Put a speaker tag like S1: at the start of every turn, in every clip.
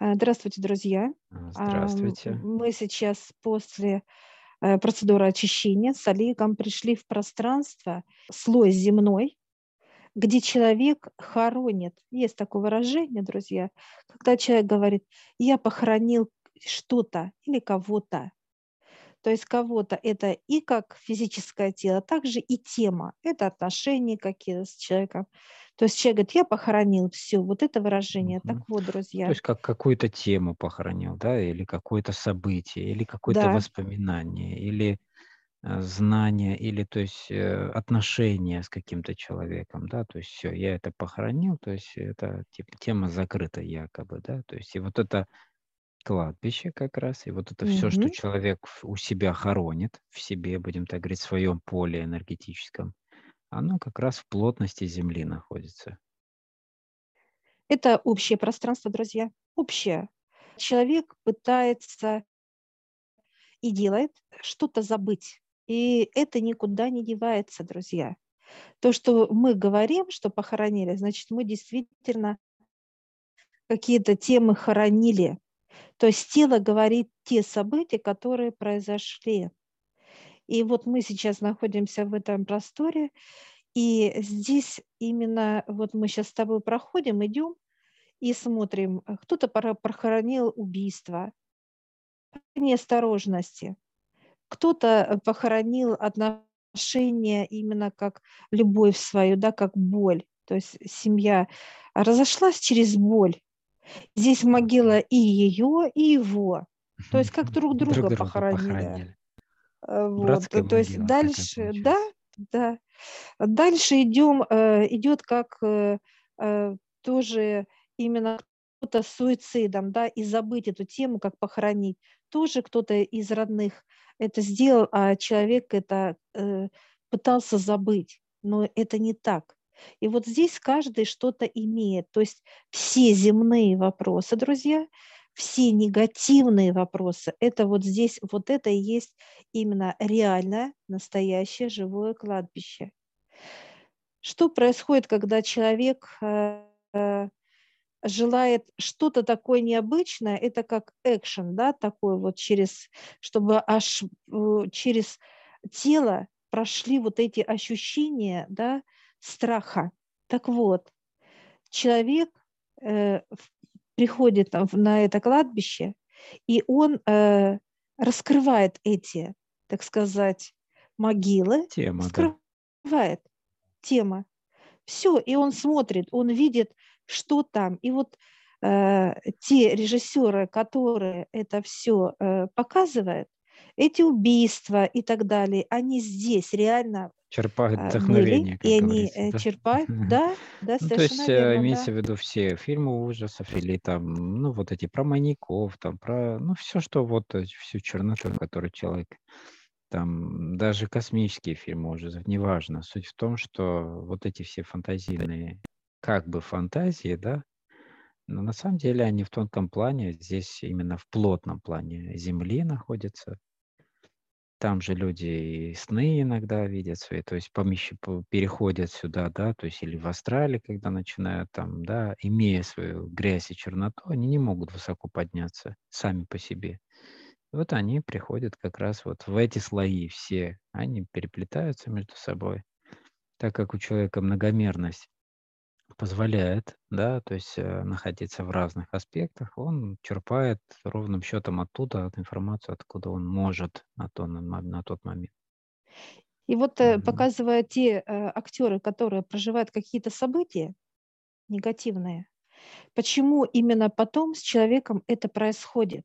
S1: А, здравствуйте, друзья.
S2: Здравствуйте.
S1: Мы сейчас после э, процедуры очищения с Олегом пришли в пространство, слой земной, где человек хоронит. Есть такое выражение, друзья, когда человек говорит, я похоронил что-то или кого-то. То есть кого-то это и как физическое тело, также и тема. Это отношения какие-то с человеком. То есть человек говорит, я похоронил все, вот это выражение.
S2: Мгм.
S1: Так вот, друзья.
S2: То есть как какую-то тему похоронил, да, или какое-то событие, или какое-то
S1: Да,
S2: воспоминание, или э, знание, или то есть э, отношения с каким-то человеком, да, то есть все, я это похоронил, то есть это типа тема закрыта якобы, да, то есть и вот это кладбище как раз, и вот это все, что
S1: мгм.
S2: человек в- у себя хоронит, в себе, будем так говорить, в своем поле энергетическом, оно как раз в плотности Земли находится.
S1: это общее пространство, друзья. Общее. Человек пытается и делает что-то забыть. И это никуда не девается, друзья. То, что мы говорим, что похоронили, значит, мы действительно какие-то темы хоронили. То есть тело говорит те события, которые произошли. И вот мы сейчас находимся в этом просторе, и здесь именно вот мы сейчас с тобой проходим, идем и смотрим, кто-то похоронил убийство, неосторожности, кто-то похоронил отношения именно как любовь свою, да, как боль. То есть семья разошлась через боль. Здесь могила и ее, и его. То есть как друг
S2: Друг
S1: друга
S2: друга
S1: похоронили.
S2: похоронили.
S1: Э, Вот.
S2: Братская
S1: То есть
S2: могила
S1: дальше, да, да. Дальше идем, э, идет как э, тоже именно кто-то с суицидом, да, и забыть эту тему, как похоронить. Тоже кто-то из родных это сделал, а человек это пытался забыть. Но это не так. И вот здесь каждый что-то имеет. То есть все земные вопросы, друзья, все негативные вопросы, это вот здесь, вот это и есть именно реальное, настоящее живое кладбище. Что происходит, когда человек э, э, желает что-то такое необычное, это как экшен, да, такой вот через, чтобы аж э, через тело прошли вот эти ощущения, да, страха. Так вот, человек э, приходит на это кладбище, и он э, раскрывает эти, так сказать, могилы,
S2: Тема, да.
S1: раскрывает тема. Все, и он смотрит, он видит, что там. И вот э, те режиссеры, которые это все показывают, эти убийства и так далее, они здесь реально
S2: Черпает
S1: а, были,
S2: вдохновение, как
S1: и они
S2: говорится,
S1: э,
S2: да?
S1: черпают, да, да,
S2: Ну, то есть э,
S1: верно,
S2: имеется
S1: да.
S2: в виду все фильмы ужасов или там, ну, вот эти про маньяков, там, про, ну, все, что вот, э, всю черноту, которую человек, там, даже космические фильмы ужасов, неважно. Суть в том, что вот эти все фантазийные, как бы фантазии, да, но на самом деле они в тонком плане, здесь именно в плотном плане Земли находятся. Там же люди и сны иногда видят свои, то есть помещ- по- переходят сюда, да, то есть или в астрале, когда начинают там, да, имея свою грязь и черноту, они не могут высоко подняться сами по себе. Вот они приходят как раз вот в эти слои все, они переплетаются между собой, так как у человека многомерность позволяет, да, то есть э, находиться в разных аспектах, он черпает ровным счетом оттуда от информацию, откуда он может на, то, на, на тот момент.
S1: И вот
S2: Мгм.
S1: показывая те э, актеры, которые проживают какие-то события негативные, почему именно потом с человеком это происходит?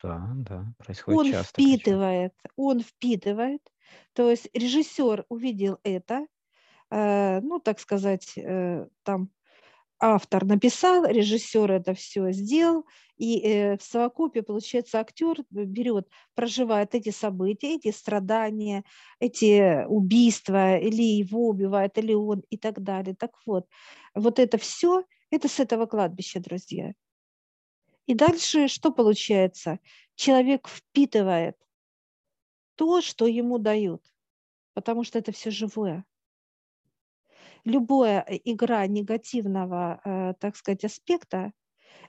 S2: Да, да, происходит
S1: Он
S2: часто причем.
S1: впитывает, он впитывает, то есть режиссер увидел это, ну, так сказать, э, там автор написал, режиссер это все сделал, и э, в совокупе, получается, актер берет, проживает эти события, эти страдания, эти убийства, или его убивают, или он, и так далее. Так вот, вот это все, это с этого кладбища, друзья. И дальше что получается? Человек впитывает то, что ему дают, потому что это все живое. Любая игра негативного, э, так сказать, аспекта,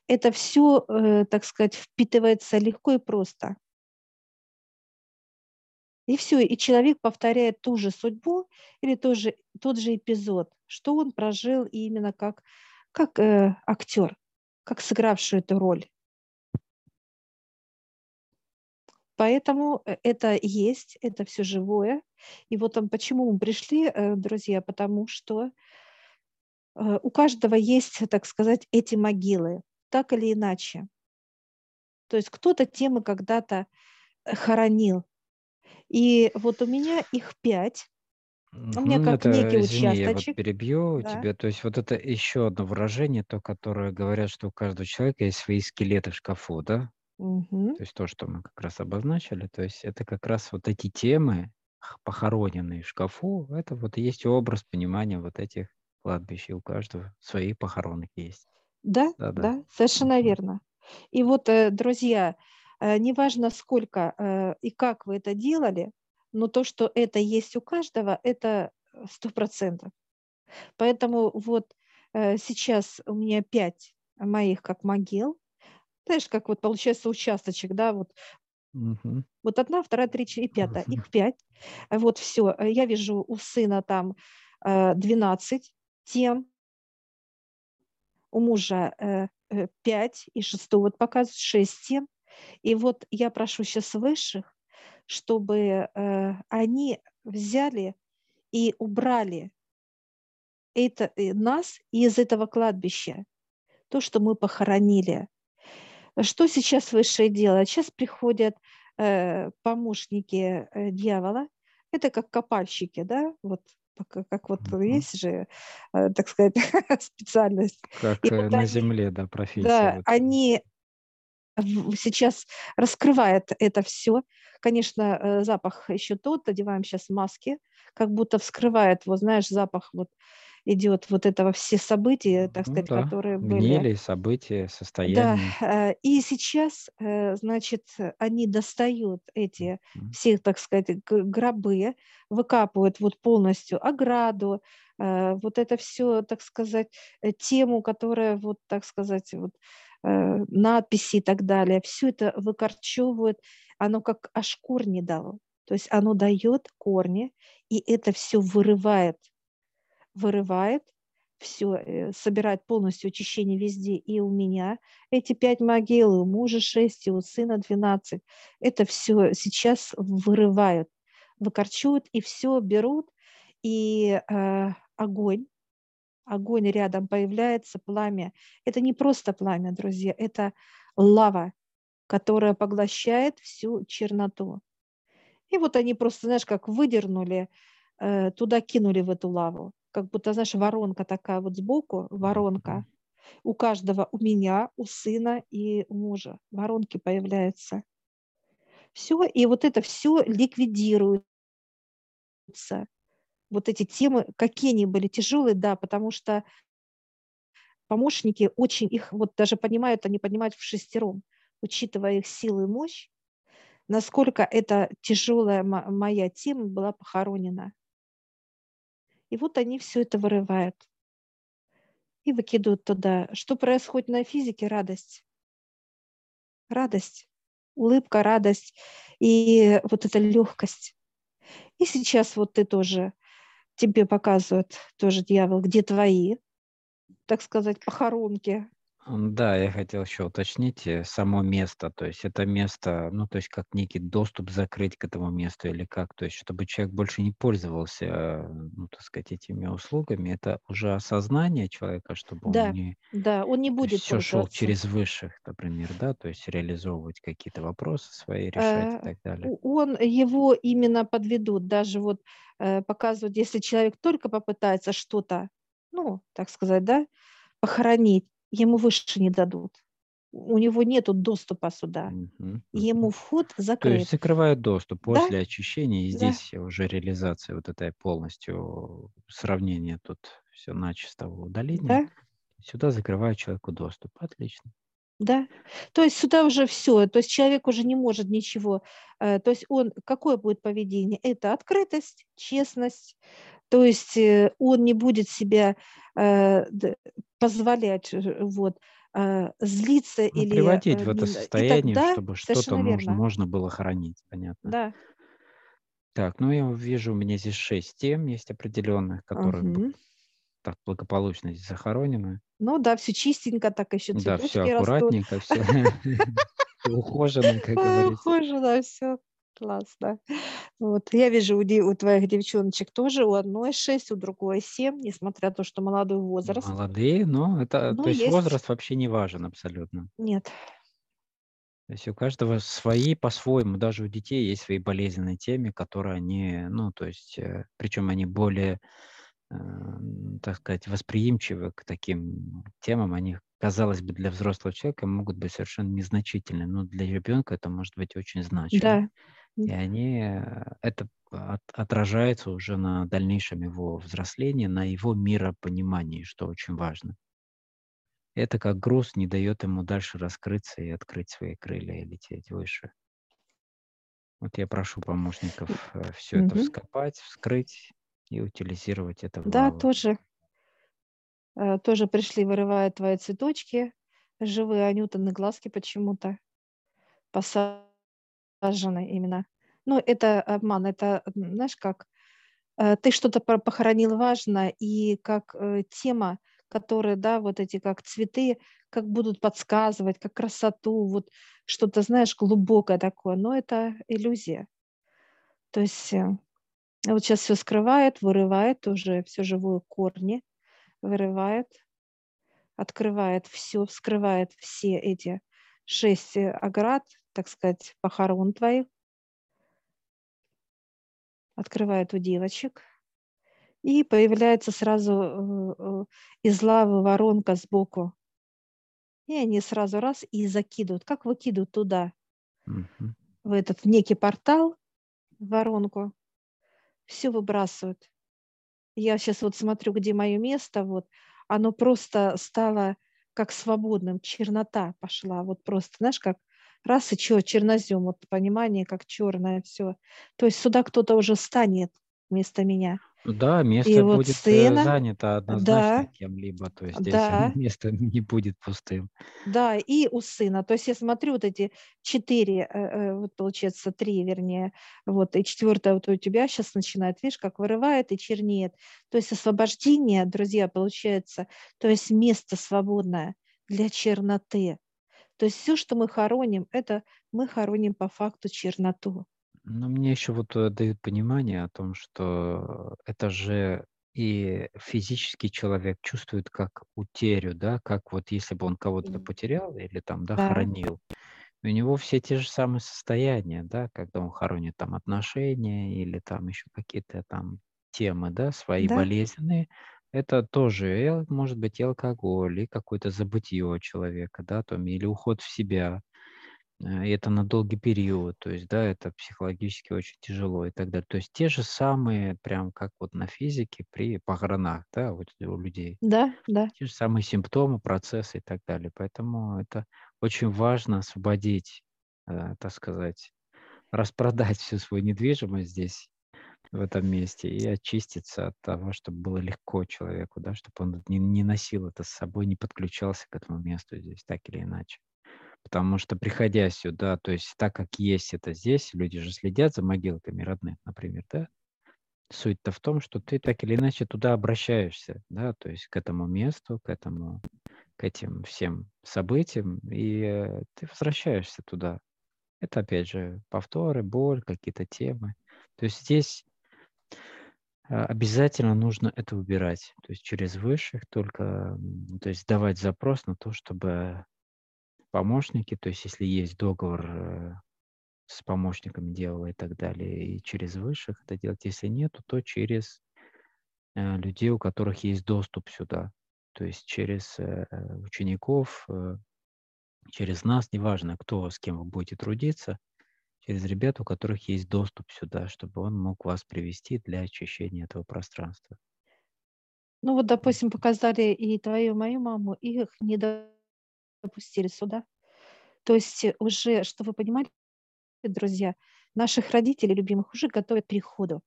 S1: это все, э, так сказать, впитывается легко и просто. И все, и человек повторяет ту же судьбу или тот же, тот же эпизод, что он прожил именно как, как э, актер, как сыгравший эту роль. Поэтому э, это есть, это все живое. И вот там, почему мы пришли, э, друзья, потому что э, у каждого есть, так сказать, эти могилы, так или иначе. То есть кто-то темы когда-то хоронил, и вот у меня их пять. У меня
S2: Ну,
S1: как
S2: это,
S1: некий
S2: извини, я вот
S1: участочек,
S2: перебью
S1: да.
S2: тебя. То есть вот это еще одно выражение, то, которое говорят, что у каждого человека есть свои скелеты в шкафу, да?
S1: Мгм.
S2: То есть то, что мы как раз обозначили, то есть это как раз вот эти темы, похороненные в шкафу, это вот и есть образ понимания вот этих кладбищ, и у каждого свои похоронки есть.
S1: Да,
S2: Да-да.
S1: да, совершенно
S2: Мгм.
S1: верно. И вот, э, друзья, э, неважно сколько э, и как вы это делали, но то, что это есть у каждого, это сто процентов. Поэтому вот сейчас у меня пять моих как могил. Знаешь, как вот получается участочек, да, вот
S2: Мгм.
S1: Вот одна, вторая, три, четыре, пятая. Их пять. Э, Вот все. Я вижу у сына там э, 12 тем, у мужа э, э, 5 и шестую вот показывают 6 тем. И вот я прошу сейчас высших, чтобы э, они взяли и убрали это, э, нас из этого кладбища, то, что мы похоронили. Что сейчас высшее делает? Сейчас приходят э, помощники э, дьявола. Это как копальщики, да? Вот как вот
S2: Мгм.
S1: есть же, э, так сказать, специальность.
S2: Как
S1: И вот
S2: на
S1: они,
S2: земле, да, профессия.
S1: да,
S2: Вот.
S1: они сейчас раскрывают это все. Конечно, запах еще тот, одеваем сейчас маски, как будто вскрывает, вот знаешь, запах вот идет вот этого все события, так
S2: Ну
S1: сказать,
S2: да,
S1: которые были.
S2: гнили, события,
S1: Да,
S2: состояния.
S1: э, и сейчас, э, значит, они достают эти все, так сказать, гробы, выкапывают вот полностью ограду, э, вот это все, так сказать, э, тему, которая вот, так сказать, вот надписи и так далее, все это выкорчевывают, оно как аж корни дало. То есть оно дает корни, и это все вырывает, вырывает, все, собирает полностью очищение везде. И у меня эти пять могил, у мужа шесть, и у сына двенадцать. Это все сейчас вырывают, выкорчуют, и все берут, и э, огонь, огонь рядом появляется, пламя. Это не просто пламя, друзья, это лава, которая поглощает всю черноту. И вот они просто, знаешь, как выдернули, э, туда кинули в эту лаву. Как будто, знаешь, воронка такая вот сбоку, воронка. У каждого, у меня, у сына и у мужа воронки появляются. Все, и вот это все ликвидируется. Вот эти темы, какие они были тяжелые, да, потому что помощники очень их вот даже понимают, они понимают в шестером, учитывая их силу и мощь, насколько эта тяжелая мо- моя тема была похоронена. И вот они все это вырывают и выкидывают туда. Что происходит на физике? Радость. Радость. Улыбка, радость и вот эта легкость. И сейчас вот ты тоже, тебе показывают тоже дьявол, где твои, так сказать, похоронки.
S2: Да, я хотел еще уточнить э, само место, то есть это место, ну, то есть как некий доступ закрыть к этому месту или как, то есть чтобы человек больше не пользовался, э, ну, так сказать, этими услугами, это уже осознание человека, чтобы он
S1: Да,
S2: не,
S1: да, он не
S2: то есть
S1: будет
S2: все шел
S1: пользоваться.
S2: через высших, например, да, то есть реализовывать какие-то вопросы свои, решать и
S1: Э,
S2: так далее.
S1: у- Он его именно подведут, даже вот э, показывают, если человек только попытается что-то, ну, так сказать, да, похоронить, ему выше не дадут. У него нет доступа сюда.
S2: Мгм,
S1: Ему вход
S2: То есть
S1: закрыт.
S2: закрывают доступ
S1: Да,
S2: после очищения, и
S1: да,
S2: здесь уже реализация вот этой полностью сравнения тут все начисто удаления.
S1: да,
S2: Сюда закрывают человеку доступ. Отлично.
S1: да. То есть сюда уже все. То есть человек уже не может ничего. э, То есть он, какое будет поведение? Это открытость, честность. То есть э, он не будет себя э, позволять э, вот, злиться
S2: Ну,
S1: или
S2: приводить в это состояние,
S1: тогда
S2: чтобы что-то
S1: верно,
S2: можно было хранить, понятно.
S1: да.
S2: Так, ну я вижу, у меня здесь шесть тем есть определенных, которые
S1: Мгм.
S2: так благополучно здесь захоронены.
S1: Ну да, все чистенько, так еще
S2: Да, все
S1: цветочки растут.
S2: аккуратненько, все ухожено, как говорится.
S1: Похоже на все. Классно. Вот. Я вижу, у, у твоих девчоночек тоже, у одной 6, у другой 7, несмотря на то, что молодой возраст.
S2: Молодые, но это,
S1: Но
S2: то есть
S1: есть...
S2: возраст вообще не важен абсолютно.
S1: Нет.
S2: То есть у каждого свои по-своему, даже у детей есть свои болезненные темы, которые они, ну, то есть, причем они более, э, так сказать, восприимчивы к таким темам, они, казалось бы, для взрослого человека могут быть совершенно незначительны, но для ребенка это может быть очень значимо.
S1: Да.
S2: И они, э, это от- отражается уже на дальнейшем его взрослении, на его миропонимании, что очень важно. Это как груз не дает ему дальше раскрыться и открыть свои крылья и лететь выше. Вот я прошу помощников все это вскопать, вскрыть и утилизировать это в
S1: Да, тоже, э, тоже пришли, вырывают твои цветочки, живые анютины глазки почему-то посажены именно. Ну, это обман, это, знаешь, как э, ты что-то похоронил важно, и как э, тема, которая, да, вот эти как цветы, как будут подсказывать, как красоту, вот что-то, знаешь, глубокое такое, но это иллюзия. То есть э, вот сейчас все скрывает, вырывает уже все живое корни, вырывает, открывает все, вскрывает все эти шесть оград, так сказать, похорон твоих, открывает у девочек, и появляется сразу э, э, из лавы воронка сбоку. И они сразу раз и закидывают, как выкидывают туда,
S2: Мгм.
S1: в этот в некий портал, в воронку, все выбрасывают. Я сейчас вот смотрю, где мое место, вот, оно просто стало как свободным, чернота пошла, вот просто, знаешь, как раз и чё, чернозем, вот понимание, как черное все. То есть сюда кто-то уже станет вместо меня.
S2: Да,
S1: И
S2: место
S1: вот
S2: будет э,
S1: сцена,
S2: занято однозначно
S1: да,
S2: кем-либо, то есть здесь
S1: да,
S2: место не будет пустым.
S1: да, и у сына. То есть я смотрю вот эти четыре, э, э, вот получается три, вернее, вот, и четвертое вот у тебя сейчас начинает, видишь, как вырывает и чернеет. То есть освобождение, друзья, получается, то есть место свободное для черноты. То есть все, что мы хороним, это мы хороним по факту черноту.
S2: Но мне еще вот э, дают понимание о том, что это же и физический человек чувствует как утерю, да, как вот если бы он кого-то потерял или там, да,
S1: Да,
S2: хоронил, у него все те же самые состояния, да, когда он хоронит там отношения или там еще какие-то там темы, да, свои
S1: да,
S2: болезненные, это тоже, ал- может быть, и алкоголь, и какое-то забытье человека, да, там, или уход в себя, э, и это на долгий период, то есть, да, это психологически очень тяжело и так далее. То есть те же самые, прям как вот на физике при похоронах, да, вот у людей,
S1: да, да,
S2: те же самые симптомы, процессы и так далее. Поэтому это очень важно освободить, э, так сказать, распродать всю свою недвижимость здесь, в этом месте, и очиститься от того, чтобы было легко человеку, да, чтобы он не, не носил это с собой, не подключался к этому месту здесь, так или иначе. Потому что, приходя сюда, то есть так как есть это здесь, люди же следят за могилками родных, например, да? Суть-то в том, что ты так или иначе туда обращаешься, да, то есть к этому месту, к этому, к этим всем событиям, и э, ты возвращаешься туда. Это, опять же, повторы, боль, какие-то темы. То есть здесь обязательно нужно это убирать. То есть через высших только, то есть давать запрос на то, чтобы помощники, то есть если есть договор э, с помощником дела и так далее, и через высших это делать. Если нет, то через э, людей, у которых есть доступ сюда. То есть через э, учеников, через нас, неважно, кто с кем вы будете трудиться, через ребят, у которых есть доступ сюда, чтобы он мог вас привести для очищения этого пространства.
S1: Ну вот, допустим, показали и твою, и мою маму, и их не допустили сюда. То есть э, уже, что вы понимали, друзья, наших родителей любимых уже готовят к переходу.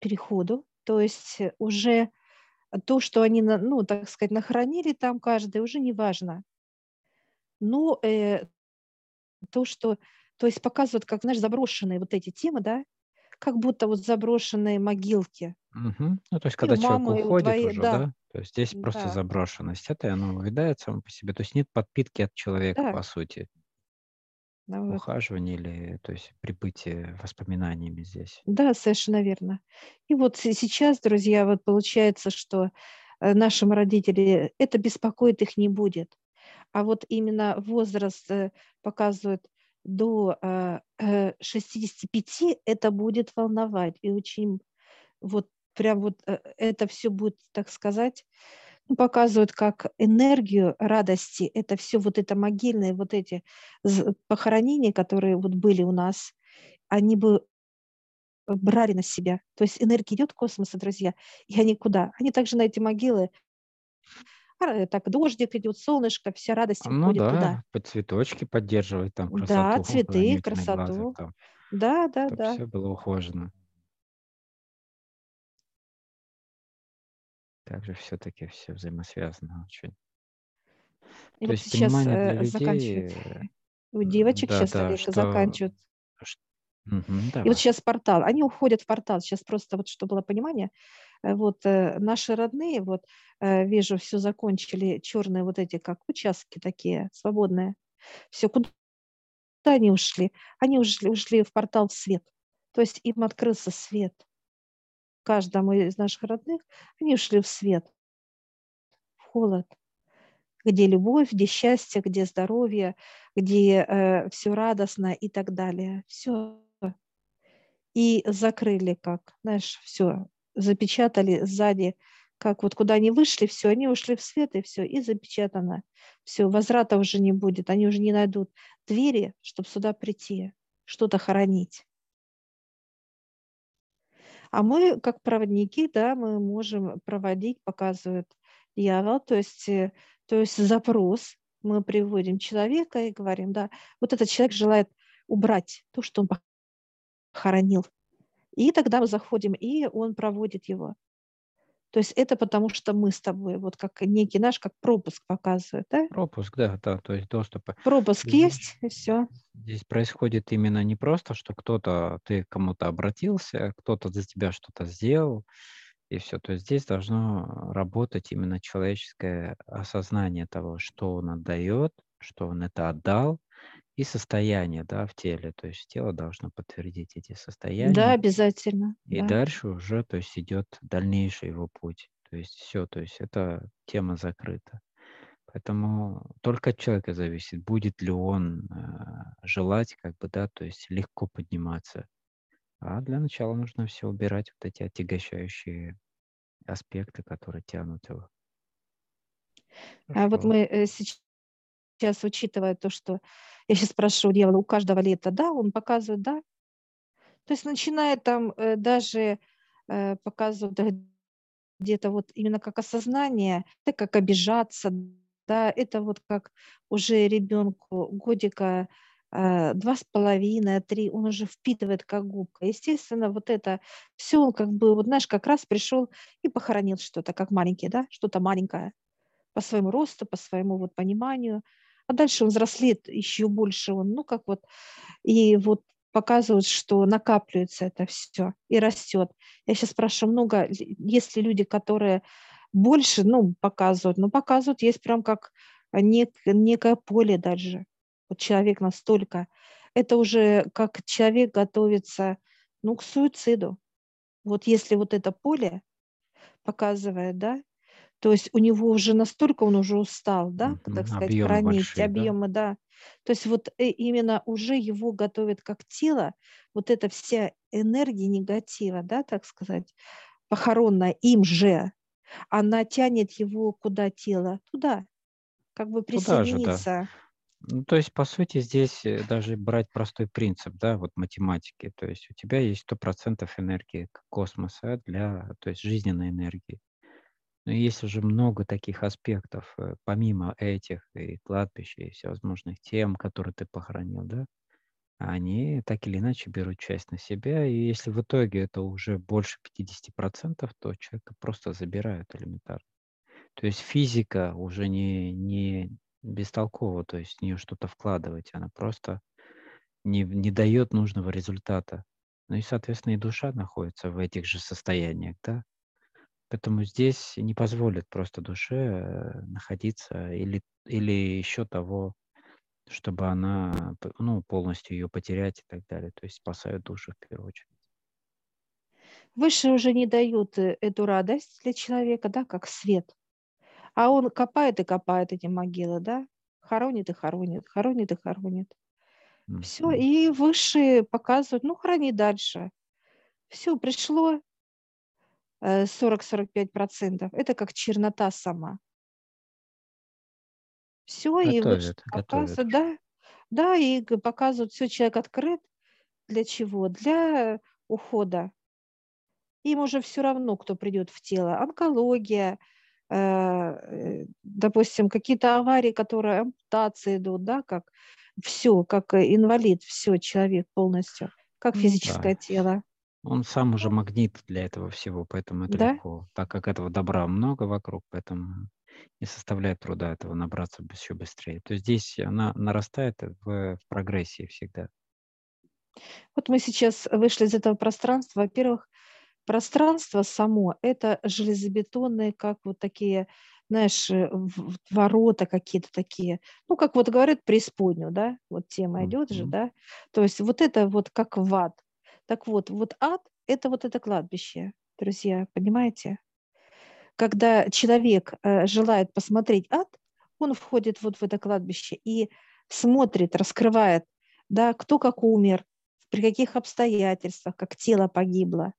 S1: Переходу. То есть э, уже то, что они, ну, так сказать, нахоронили там каждый, уже не важно. Но э, то, что, то есть показывают, как, знаешь, заброшенные вот эти темы, да, как будто вот заброшенные могилки.
S2: Угу. Ну, то есть, когда
S1: И
S2: человек
S1: мамы,
S2: уходит
S1: твоей,
S2: уже,
S1: да,
S2: да, то есть здесь просто
S1: да,
S2: заброшенность. Это и оно увядает само по себе. То есть нет подпитки от человека,
S1: да,
S2: по сути,
S1: да, вот.
S2: ухаживания или, то есть, прибытие воспоминаниями здесь.
S1: Да, совершенно верно. И вот се- сейчас, друзья, вот получается, что э, нашим родителям это беспокоит их не будет. А вот именно возраст э, показывает до э, э, 65, это будет волновать. И очень вот прям вот э, это все будет, так сказать, ну, показывают как энергию радости. Это все вот это могильные вот эти похоронения, которые вот были у нас, они бы брали на себя. То есть энергия идет в космос, друзья, и они куда? Они также на эти могилы, а, так дождик идет, солнышко, вся радость
S2: Ну
S1: уходит туда.
S2: да, под цветочки поддерживать там
S1: Да,
S2: красоту,
S1: цветы,
S2: Анютины глаза
S1: красоту.
S2: там,
S1: Да, да,
S2: чтобы
S1: да.
S2: все было ухожено. Также все-таки все взаимосвязано очень.
S1: И
S2: То
S1: вот
S2: есть
S1: сейчас
S2: понимание для
S1: э,
S2: людей,
S1: заканчивают.
S2: э,
S1: У девочек
S2: да,
S1: сейчас,
S2: да, что,
S1: заканчивают.
S2: Мгм,
S1: И вот сейчас портал, они уходят в портал. Сейчас просто вот, чтобы было понимание, э, вот э, наши родные, вот э, вижу, все закончили, черные вот эти, как участки такие, свободные. Все, куда они ушли? Они ушли, ушли в портал в свет. То есть им открылся свет. Каждому из наших родных они ушли в свет, в холод, где любовь, где счастье, где здоровье, где все радостно и так далее. Все. И закрыли как, знаешь, все, запечатали сзади, как вот куда они вышли, все, они ушли в свет, и все, и запечатано. Все, возврата уже не будет, они уже не найдут двери, чтобы сюда прийти, что-то хоронить. А мы, как проводники, да, мы можем проводить, показывает дьявол, то есть, э, то есть запрос. Мы приводим человека и говорим, да, вот этот человек желает убрать то, что он похоронил. И тогда мы заходим, и он проводит его. То есть это потому, что мы с тобой, вот как некий наш, как пропуск показывает, да?
S2: Пропуск, да, да, то есть доступ.
S1: Пропуск
S2: Здесь,
S1: есть, и все.
S2: здесь происходит именно не просто, что кто-то, ты кому-то обратился, кто-то за тебя что-то сделал, и все. То есть здесь должно работать именно человеческое осознание того, что он отдает, что он это отдал, и состояние, да, в теле. То есть тело должно подтвердить эти
S1: Да,
S2: состояния,
S1: обязательно,
S2: и
S1: да.
S2: дальше уже, то есть идет дальнейший его путь. То есть все, то есть эта тема закрыта. Поэтому только от человека зависит, будет ли он э, желать, как бы, да, то есть легко подниматься. А для начала нужно все убирать, вот эти отягощающие аспекты, которые тянут его.
S1: А вот
S2: Хорошо.
S1: мы э, сейчас, учитывая то, что я сейчас спрашиваю дьявола, у каждого лета, да, он показывает, да. То есть начиная там э, даже э, показывать да, где-то вот именно как осознание, это как обижаться, да, это вот как уже ребенку годика э, два с половиной, три, он уже впитывает как губка. Естественно, вот это все, он как бы, вот знаешь, как раз пришел и похоронил что-то, как маленький, да, что-то маленькое по своему росту, по своему вот пониманию. А дальше он взрослеет еще больше, он, ну, как вот, и вот показывают, что накапливается это все и растет. Я сейчас спрашиваю, много, есть ли люди, которые больше, ну, показывают, но показывают, есть прям как нек, некое поле даже. Вот человек настолько. Это уже как человек готовится, ну, к суициду. Вот если вот это поле показывает, да, то есть у него уже настолько он уже устал, да, так сказать,
S2: Объемы
S1: хранить
S2: большие, да?
S1: объемы, да. То есть вот э, именно уже его готовят как тело, вот эта вся энергия негатива, да, так сказать, похоронная им же, она тянет его куда тело? Туда, как бы
S2: Туда же, да.
S1: присоединиться.
S2: Ну, то есть, по сути, здесь э, даже брать простой принцип, да, вот математики. То есть у тебя есть 100% энергии космоса для, то есть жизненной энергии. Но есть уже много таких аспектов, э, помимо этих, и кладбища, и всевозможных тем, которые ты похоронил, да. они так или иначе берут часть на себя, и если в итоге это уже больше 50%, то человека просто забирают элементарно. То есть физика уже не, не бестолкова, то есть в нее что-то вкладывать, она просто не, не дает нужного результата. Ну и, соответственно, и душа находится в этих же состояниях, да. Поэтому здесь не позволит просто душе э, находиться или, или еще того, чтобы она ну, полностью ее потерять и так далее. То есть спасают душу в первую очередь.
S1: Выше уже не дают э, эту радость для человека, да, как свет. А он копает и копает эти могилы, да, хоронит и хоронит, хоронит и хоронит. Mm-hmm. Все, и высшие показывают, ну, храни дальше. Все, пришло 40-45%. Э, Это как чернота сама. Все, и вот показывают, да, да, и показывают, все, человек открыт. Для чего? Для ухода. Им уже все равно, кто придет в тело. Онкология, э, э, допустим, какие-то аварии, которые ампутации идут, да, как все, как инвалид, все, человек полностью, как физическое да. тело.
S2: Он сам уже магнит для этого всего, поэтому это да? легко. Так как этого добра много вокруг, поэтому не составляет труда этого набраться еще быстрее. То есть здесь она нарастает в, в прогрессии всегда.
S1: Вот мы сейчас вышли из этого пространства. Во-первых, пространство само – это железобетонные, как вот такие, знаешь, э, ворота какие-то такие. Ну, как вот говорят, преисподнюю, да? Вот тема идет mm-hmm. же, да? То есть вот это вот как в ад. Так вот, вот ад – это вот это кладбище, друзья, понимаете? когда человек э, желает посмотреть ад, он входит вот в это кладбище и смотрит, раскрывает, да, кто как умер, при каких обстоятельствах, как тело погибло.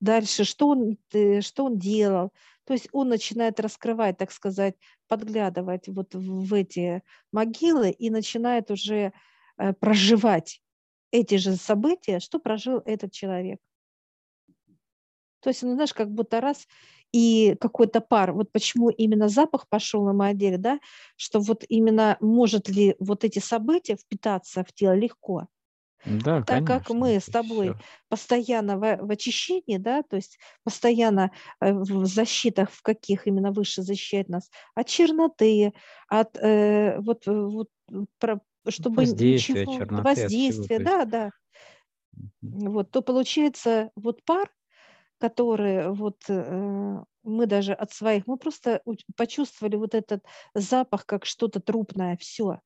S1: Дальше, что он, э, что он делал. То есть он начинает раскрывать, так сказать, подглядывать вот в эти могилы и начинает уже э, проживать эти же события, что прожил этот человек. То есть, ну, знаешь, как будто раз и какой-то пар. Вот почему именно запах пошел на моем деле, да, что вот именно может ли вот эти события впитаться в тело легко.
S2: Да,
S1: так
S2: конечно,
S1: как мы с тобой все. постоянно в, в очищении, да, то есть постоянно э, в защитах, в каких именно выше защищает нас, от черноты, от э, вот, вот про, чтобы
S2: воздействие, ничего, черноты,
S1: воздействие, да, да. Вот, то получается вот пар, которые вот э, мы даже от своих, мы просто почувствовали вот этот запах как что-то трупное, все,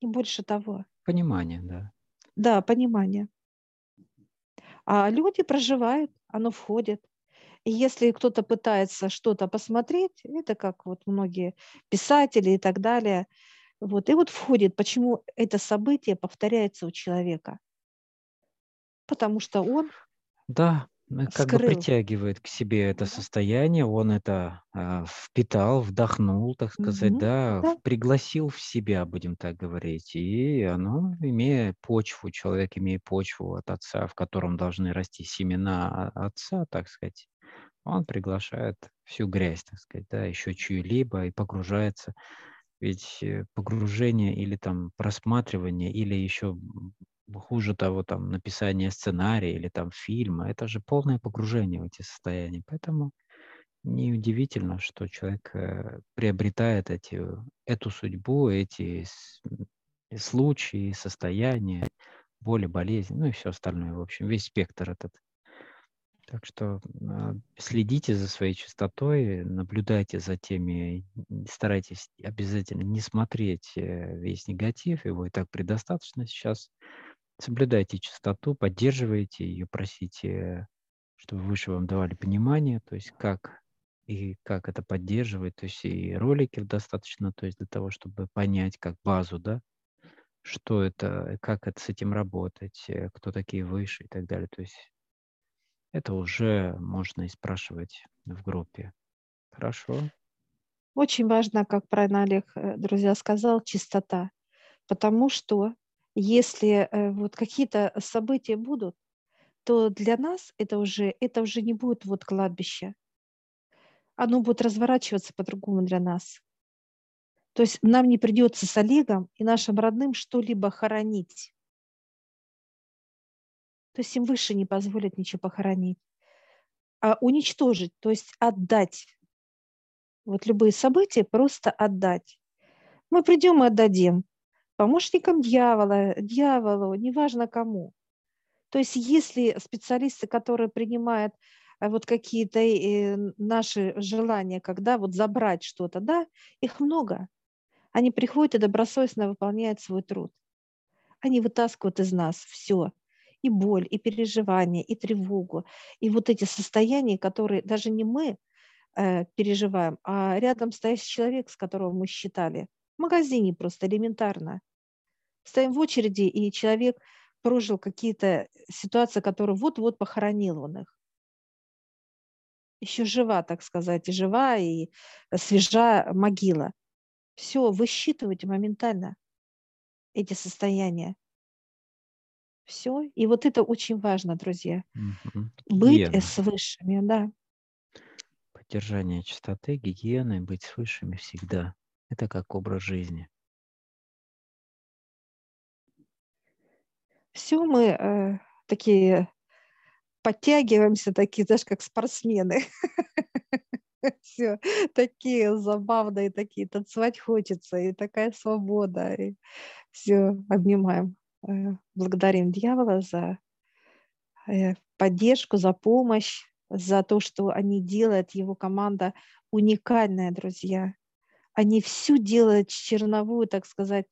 S1: и больше того.
S2: Понимание, да.
S1: Да, понимание. А люди проживают, оно входит. И если кто-то пытается что-то посмотреть, это как вот многие писатели и так далее, вот, и вот входит, почему это событие повторяется у человека. Потому что он
S2: да, ну, как бы притягивает к себе это состояние, он это а, впитал, вдохнул, так сказать,
S1: Мгм.
S2: да,
S1: Да.
S2: пригласил в себя, будем так говорить. И оно, имея почву, человек имея почву от отца, в котором должны расти семена отца, так сказать, он приглашает всю грязь, так сказать, да, еще чью-либо и погружается. Ведь э, погружение или там просматривание, или еще хуже того, там, написание сценария или там фильма, это же полное погружение в эти состояния. Поэтому неудивительно, что человек э, приобретает эти, эту судьбу, эти случаи, состояния, боли, болезни, ну и все остальное, в общем, весь спектр этот. Так что э, следите за своей чистотой, наблюдайте за теми, старайтесь обязательно не смотреть э, весь негатив, его и так предостаточно сейчас соблюдайте чистоту, поддерживайте ее, просите, чтобы выше вам давали понимание, то есть как и как это поддерживать, то есть и роликов достаточно, то есть для того, чтобы понять как базу, да, что это, как это с этим работать, э, кто такие выше и так далее. То есть это уже можно и спрашивать в группе. Хорошо.
S1: Очень важно, как правильно Олег, э, друзья, сказал, чистота. Потому что если э, вот какие-то события будут, то для нас это уже, это уже не будет вот кладбище. Оно будет разворачиваться по-другому для нас. То есть нам не придется с Олегом и нашим родным что-либо хоронить. То есть им выше не позволят ничего похоронить. А уничтожить, то есть отдать. Вот любые события просто отдать. Мы придем и отдадим помощникам дьявола, дьяволу, неважно кому. То есть если специалисты, которые принимают э, вот какие-то э, наши желания, когда вот забрать что-то, да, их много. Они приходят и добросовестно выполняют свой труд. Они вытаскивают из нас все. И боль, и переживания, и тревогу, и вот эти состояния, которые даже не мы э, переживаем, а рядом стоящий человек, с которого мы считали. В магазине просто элементарно. Стоим в очереди, и человек прожил какие-то ситуации, которые вот-вот похоронил он их. Еще жива, так сказать, и жива, и свежа могила. Все, вы считываете моментально эти состояния. Все. И вот это очень важно, друзья. Угу. Быть с высшими, да.
S2: Поддержание чистоты, гигиены, быть с высшими всегда. Это как образ жизни.
S1: Все мы э, такие подтягиваемся, такие, знаешь, как спортсмены. Все, такие забавные, такие, танцевать хочется, и такая свобода. И все, обнимаем. Э, благодарим дьявола за э, поддержку, за помощь, за то, что они делают, его команда уникальная, друзья. Они всю делают черновую, так сказать,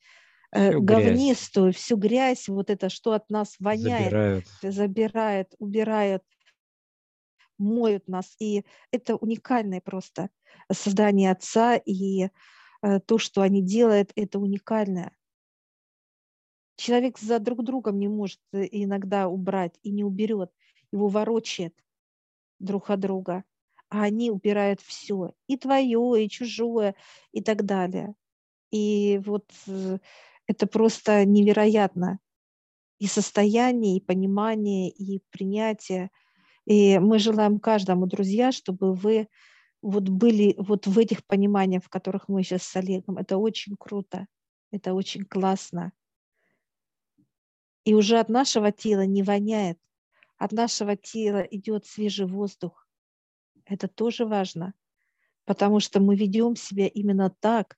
S1: э, всю говнистую, грязь. всю грязь, вот это, что от нас воняет, забирают, забирает, убирают, моют нас. И это уникальное просто создание Отца, и то, что они делают, это уникальное. Человек за друг другом не может э, иногда убрать и не уберет, его ворочает друг от друга, а они убирают все, и твое, и чужое, и так далее. И вот э, это просто невероятно. И состояние, и понимание, и принятие. И мы желаем каждому, друзья, чтобы вы вот были вот в этих пониманиях, в которых мы сейчас с Олегом. Это очень круто, это очень классно. И уже от нашего тела не воняет. От нашего тела идет свежий воздух. Это тоже важно, потому что мы ведем себя именно так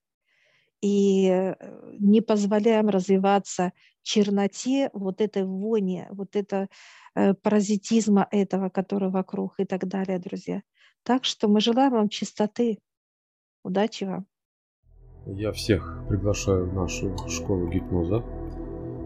S1: и э, не позволяем развиваться черноте, вот этой вони, вот это э, паразитизма этого, который вокруг и так далее, друзья. Так что мы желаем вам чистоты. Удачи вам.
S3: Я всех приглашаю в нашу школу гипноза.